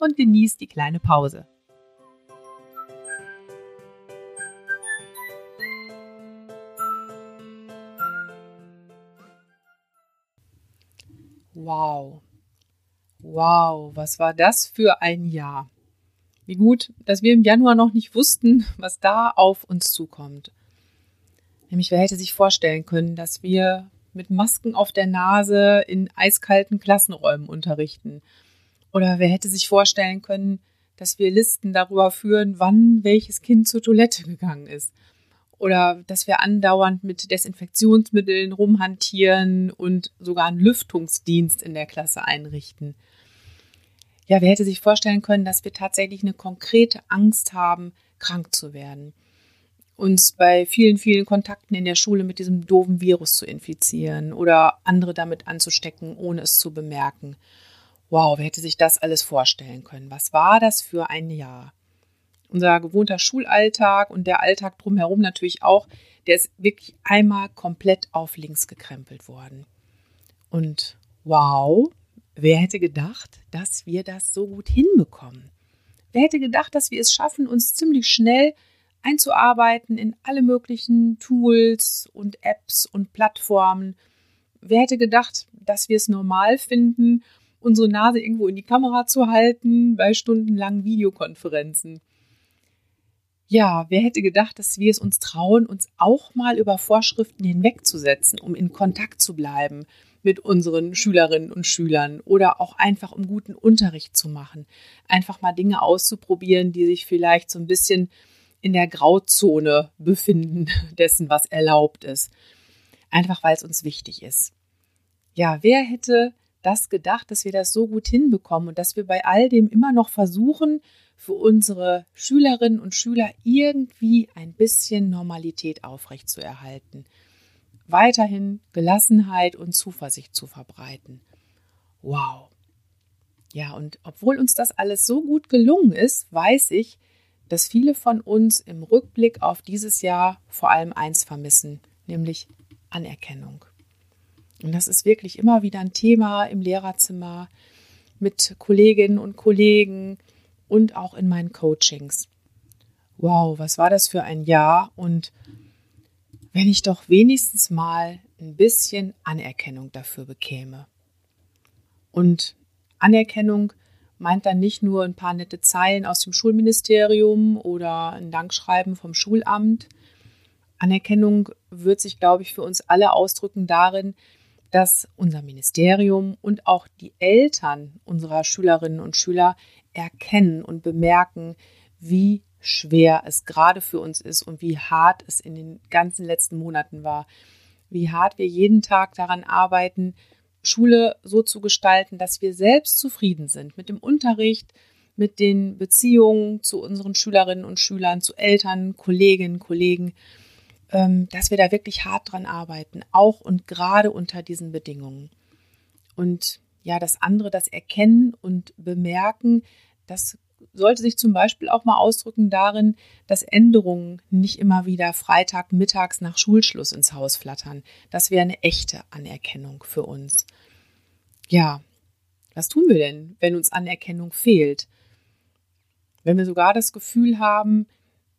und genieß die kleine Pause. Wow. Wow, was war das für ein Jahr? Wie gut, dass wir im Januar noch nicht wussten, was da auf uns zukommt. Nämlich, wer hätte sich vorstellen können, dass wir mit Masken auf der Nase in eiskalten Klassenräumen unterrichten? Oder wer hätte sich vorstellen können, dass wir Listen darüber führen, wann welches Kind zur Toilette gegangen ist? Oder dass wir andauernd mit Desinfektionsmitteln rumhantieren und sogar einen Lüftungsdienst in der Klasse einrichten? Ja, wer hätte sich vorstellen können, dass wir tatsächlich eine konkrete Angst haben, krank zu werden? uns bei vielen, vielen Kontakten in der Schule mit diesem doofen Virus zu infizieren oder andere damit anzustecken, ohne es zu bemerken. Wow, wer hätte sich das alles vorstellen können? Was war das für ein Jahr? Unser gewohnter Schulalltag und der Alltag drumherum natürlich auch, der ist wirklich einmal komplett auf links gekrempelt worden. Und wow, wer hätte gedacht, dass wir das so gut hinbekommen? Wer hätte gedacht, dass wir es schaffen, uns ziemlich schnell einzuarbeiten in alle möglichen Tools und Apps und Plattformen? Wer hätte gedacht, dass wir es normal finden unsere Nase irgendwo in die Kamera zu halten bei stundenlangen Videokonferenzen. Ja, wer hätte gedacht, dass wir es uns trauen, uns auch mal über Vorschriften hinwegzusetzen, um in Kontakt zu bleiben mit unseren Schülerinnen und Schülern oder auch einfach um guten Unterricht zu machen. Einfach mal Dinge auszuprobieren, die sich vielleicht so ein bisschen in der Grauzone befinden dessen, was erlaubt ist. Einfach weil es uns wichtig ist. Ja, wer hätte das gedacht, dass wir das so gut hinbekommen und dass wir bei all dem immer noch versuchen, für unsere Schülerinnen und Schüler irgendwie ein bisschen Normalität aufrechtzuerhalten. Weiterhin Gelassenheit und Zuversicht zu verbreiten. Wow. Ja, und obwohl uns das alles so gut gelungen ist, weiß ich, dass viele von uns im Rückblick auf dieses Jahr vor allem eins vermissen, nämlich Anerkennung. Und das ist wirklich immer wieder ein Thema im Lehrerzimmer mit Kolleginnen und Kollegen und auch in meinen Coachings. Wow, was war das für ein Jahr? Und wenn ich doch wenigstens mal ein bisschen Anerkennung dafür bekäme. Und Anerkennung meint dann nicht nur ein paar nette Zeilen aus dem Schulministerium oder ein Dankschreiben vom Schulamt. Anerkennung wird sich, glaube ich, für uns alle ausdrücken darin, dass unser Ministerium und auch die Eltern unserer Schülerinnen und Schüler erkennen und bemerken, wie schwer es gerade für uns ist und wie hart es in den ganzen letzten Monaten war. Wie hart wir jeden Tag daran arbeiten, Schule so zu gestalten, dass wir selbst zufrieden sind mit dem Unterricht, mit den Beziehungen zu unseren Schülerinnen und Schülern, zu Eltern, Kolleginnen, Kollegen ähm, dass wir da wirklich hart dran arbeiten, auch und gerade unter diesen Bedingungen. Und ja, das andere, das Erkennen und Bemerken, das sollte sich zum Beispiel auch mal ausdrücken darin, dass Änderungen nicht immer wieder Freitag mittags nach Schulschluss ins Haus flattern. Das wäre eine echte Anerkennung für uns. Ja, was tun wir denn, wenn uns Anerkennung fehlt? Wenn wir sogar das Gefühl haben,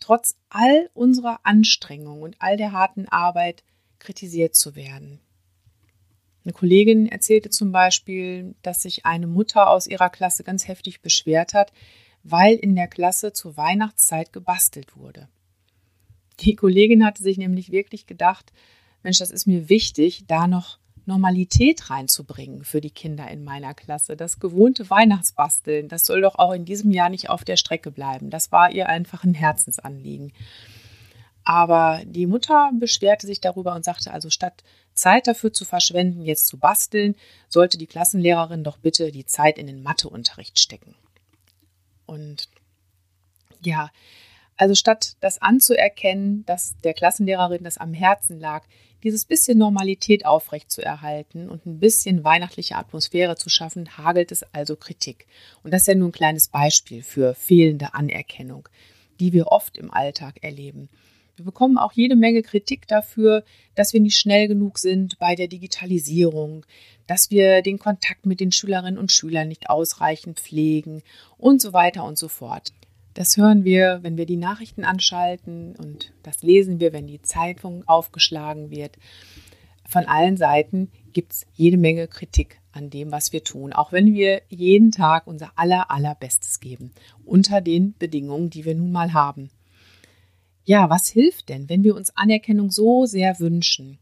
trotz all unserer Anstrengung und all der harten Arbeit kritisiert zu werden. Eine Kollegin erzählte zum Beispiel, dass sich eine Mutter aus ihrer Klasse ganz heftig beschwert hat, weil in der Klasse zur Weihnachtszeit gebastelt wurde. Die Kollegin hatte sich nämlich wirklich gedacht, Mensch, das ist mir wichtig, da noch Normalität reinzubringen für die Kinder in meiner Klasse. Das gewohnte Weihnachtsbasteln, das soll doch auch in diesem Jahr nicht auf der Strecke bleiben. Das war ihr einfach ein Herzensanliegen. Aber die Mutter beschwerte sich darüber und sagte, also statt Zeit dafür zu verschwenden, jetzt zu basteln, sollte die Klassenlehrerin doch bitte die Zeit in den Matheunterricht stecken. Und Ja, also statt das anzuerkennen, dass der Klassenlehrerin das am Herzen lag, dieses bisschen Normalität aufrechtzuerhalten und ein bisschen weihnachtliche Atmosphäre zu schaffen, hagelt es also Kritik. Und das ist ja nur ein kleines Beispiel für fehlende Anerkennung, die wir oft im Alltag erleben. Wir bekommen auch jede Menge Kritik dafür, dass wir nicht schnell genug sind bei der Digitalisierung, dass wir den Kontakt mit den Schülerinnen und Schülern nicht ausreichend pflegen und so weiter und so fort. Das hören wir, wenn wir die Nachrichten anschalten und das lesen wir, wenn die Zeitung aufgeschlagen wird. Von allen Seiten gibt es jede Menge Kritik an dem, was wir tun, auch wenn wir jeden Tag unser aller, allerbestes geben, unter den Bedingungen, die wir nun mal haben. Ja, was hilft denn, wenn wir uns Anerkennung so sehr wünschen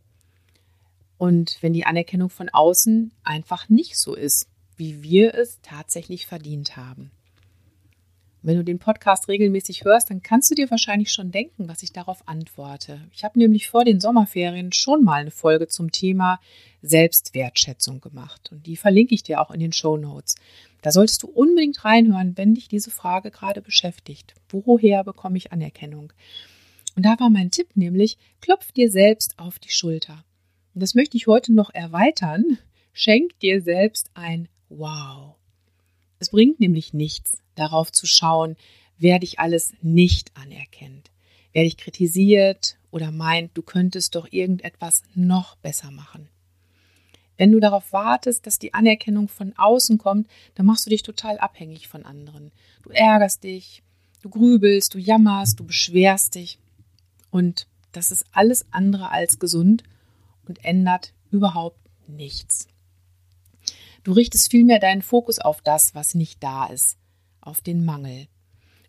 und wenn die Anerkennung von außen einfach nicht so ist, wie wir es tatsächlich verdient haben? Wenn du den Podcast regelmäßig hörst, dann kannst du dir wahrscheinlich schon denken, was ich darauf antworte. Ich habe nämlich vor den Sommerferien schon mal eine Folge zum Thema Selbstwertschätzung gemacht und die verlinke ich dir auch in den Show Notes. Da solltest du unbedingt reinhören, wenn dich diese Frage gerade beschäftigt. Woher bekomme ich Anerkennung? Und da war mein Tipp nämlich, klopf dir selbst auf die Schulter. Und das möchte ich heute noch erweitern. Schenk dir selbst ein Wow. Es bringt nämlich nichts, darauf zu schauen, wer dich alles nicht anerkennt, wer dich kritisiert oder meint, du könntest doch irgendetwas noch besser machen. Wenn du darauf wartest, dass die Anerkennung von außen kommt, dann machst du dich total abhängig von anderen. Du ärgerst dich, du grübelst, du jammerst, du beschwerst dich. Und das ist alles andere als gesund und ändert überhaupt nichts. Du richtest vielmehr deinen Fokus auf das, was nicht da ist, auf den Mangel.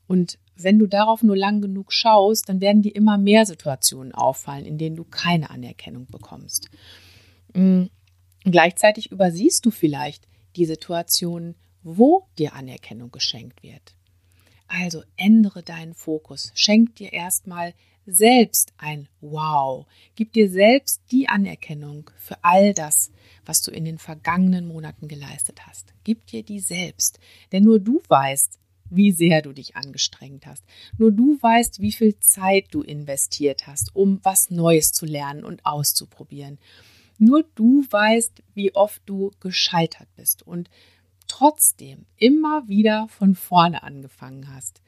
Und wenn du darauf nur lang genug schaust, dann werden dir immer mehr Situationen auffallen, in denen du keine Anerkennung bekommst. Mm, gleichzeitig übersiehst du vielleicht die Situationen, wo dir Anerkennung geschenkt wird. Also ändere deinen Fokus, schenk dir erstmal selbst ein Wow, gib dir selbst die Anerkennung für all das, was du in den vergangenen Monaten geleistet hast. Gib dir die selbst, denn nur du weißt, wie sehr du dich angestrengt hast. Nur du weißt, wie viel Zeit du investiert hast, um was Neues zu lernen und auszuprobieren. Nur du weißt, wie oft du gescheitert bist und trotzdem immer wieder von vorne angefangen hast.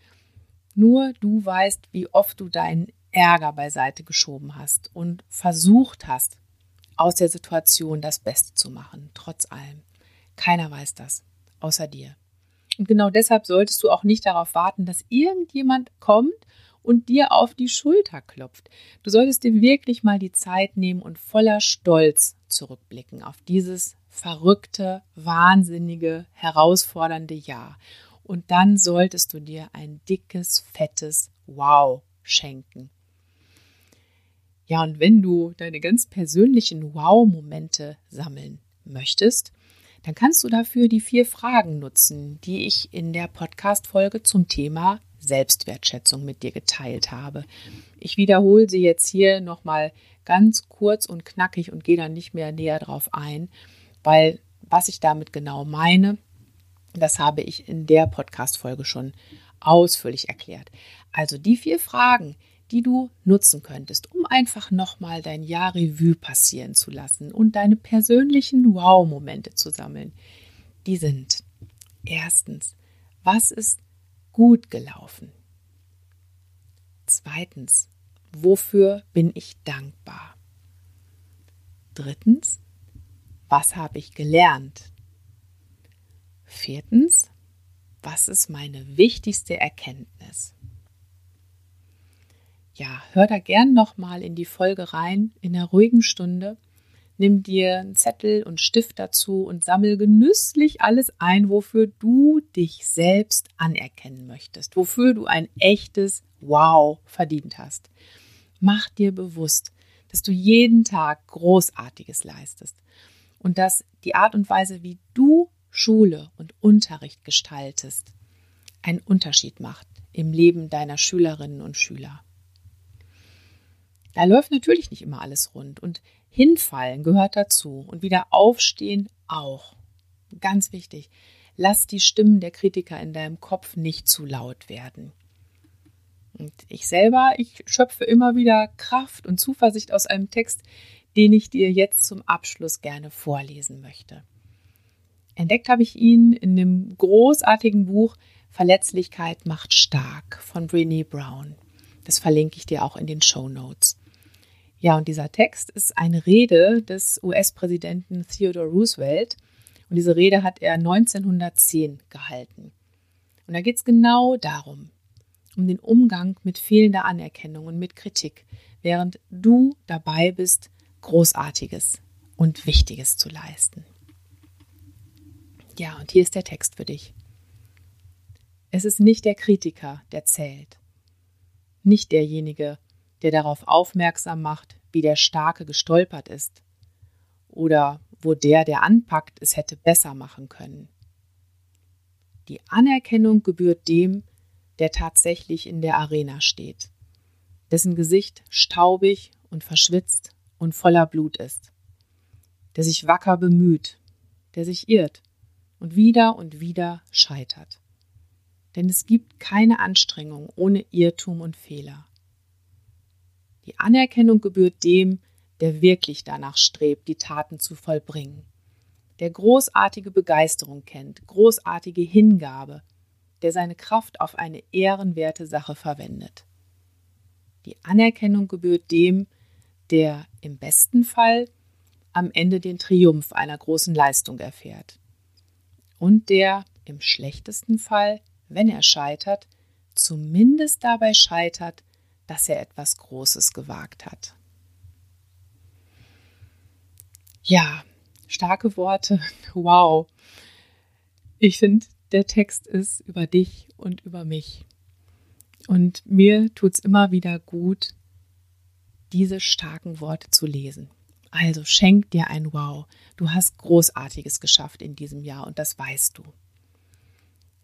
Nur du weißt, wie oft du deinen Ärger beiseite geschoben hast und versucht hast, aus der Situation das Beste zu machen, trotz allem. Keiner weiß das, außer dir. Und genau deshalb solltest du auch nicht darauf warten, dass irgendjemand kommt und dir auf die Schulter klopft. Du solltest dir wirklich mal die Zeit nehmen und voller Stolz zurückblicken auf dieses verrückte, wahnsinnige, herausfordernde Jahr. Und dann solltest du dir ein dickes, fettes Wow schenken. Ja, und wenn du deine ganz persönlichen Wow-Momente sammeln möchtest, dann kannst du dafür die vier Fragen nutzen, die ich in der Podcast-Folge zum Thema Selbstwertschätzung mit dir geteilt habe. Ich wiederhole sie jetzt hier nochmal ganz kurz und knackig und gehe dann nicht mehr näher drauf ein, weil was ich damit genau meine, das habe ich in der Podcast-Folge schon ausführlich erklärt. Also die vier Fragen, die du nutzen könntest, um einfach nochmal dein Jahr Revue passieren zu lassen und deine persönlichen Wow-Momente zu sammeln. Die sind erstens, was ist gut gelaufen? Zweitens, wofür bin ich dankbar? Drittens, was habe ich gelernt? Viertens, was ist meine wichtigste Erkenntnis? Ja, hör da gern nochmal in die Folge rein, in einer ruhigen Stunde. Nimm dir einen Zettel und Stift dazu und sammel genüsslich alles ein, wofür du dich selbst anerkennen möchtest, wofür du ein echtes Wow verdient hast. Mach dir bewusst, dass du jeden Tag Großartiges leistest und dass die Art und Weise, wie du Schule und Unterricht gestaltest, einen Unterschied macht im Leben deiner Schülerinnen und Schüler. Da läuft natürlich nicht immer alles rund und hinfallen gehört dazu und wieder aufstehen auch. Ganz wichtig, lass die Stimmen der Kritiker in deinem Kopf nicht zu laut werden. Und ich selber, ich schöpfe immer wieder Kraft und Zuversicht aus einem Text, den ich dir jetzt zum Abschluss gerne vorlesen möchte. Entdeckt habe ich ihn in dem großartigen Buch Verletzlichkeit macht stark von Brene Brown. Das verlinke ich dir auch in den Show Notes. Ja, und dieser Text ist eine Rede des US-Präsidenten Theodore Roosevelt. Und diese Rede hat er 1910 gehalten. Und da geht es genau darum, um den Umgang mit fehlender Anerkennung und mit Kritik, während du dabei bist, Großartiges und Wichtiges zu leisten. Ja, und hier ist der Text für dich. Es ist nicht der Kritiker, der zählt, nicht derjenige, der darauf aufmerksam macht, wie der Starke gestolpert ist oder wo der, der anpackt, es hätte besser machen können. Die Anerkennung gebührt dem, der tatsächlich in der Arena steht, dessen Gesicht staubig und verschwitzt und voller Blut ist, der sich wacker bemüht, der sich irrt und wieder und wieder scheitert. Denn es gibt keine Anstrengung ohne Irrtum und Fehler. Die Anerkennung gebührt dem, der wirklich danach strebt, die Taten zu vollbringen, der großartige Begeisterung kennt, großartige Hingabe, der seine Kraft auf eine ehrenwerte Sache verwendet. Die Anerkennung gebührt dem, der im besten Fall am Ende den Triumph einer großen Leistung erfährt und der im schlechtesten Fall, wenn er scheitert, zumindest dabei scheitert, dass er etwas Großes gewagt hat. Ja, starke Worte. Wow. Ich finde, der Text ist über dich und über mich. Und mir tut es immer wieder gut, diese starken Worte zu lesen. Also schenk dir ein Wow. Du hast Großartiges geschafft in diesem Jahr und das weißt du.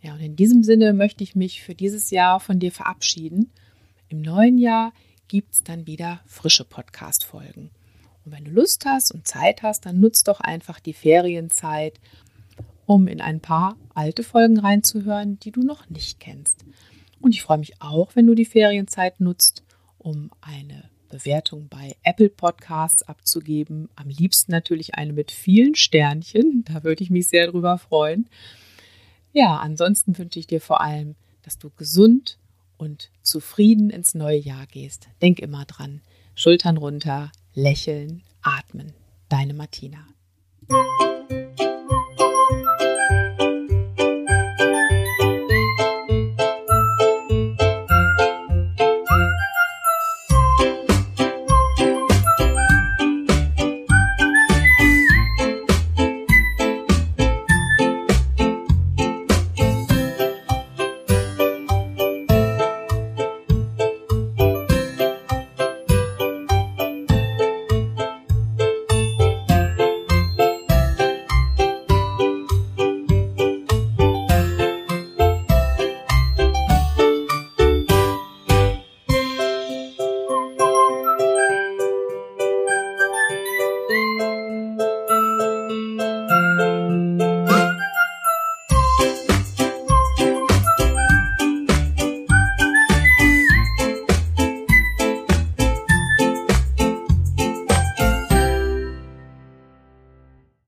Ja, und in diesem Sinne möchte ich mich für dieses Jahr von dir verabschieden. Im neuen Jahr gibt es dann wieder frische Podcast-Folgen. Und wenn du Lust hast und Zeit hast, dann nutzt doch einfach die Ferienzeit, um in ein paar alte Folgen reinzuhören, die du noch nicht kennst. Und ich freue mich auch, wenn du die Ferienzeit nutzt, um eine Bewertung bei Apple Podcasts abzugeben. Am liebsten natürlich eine mit vielen Sternchen. Da würde ich mich sehr drüber freuen. Ja, ansonsten wünsche ich dir vor allem, dass du gesund und zufrieden ins neue Jahr gehst. Denk immer dran. Schultern runter, lächeln, atmen. Deine Martina.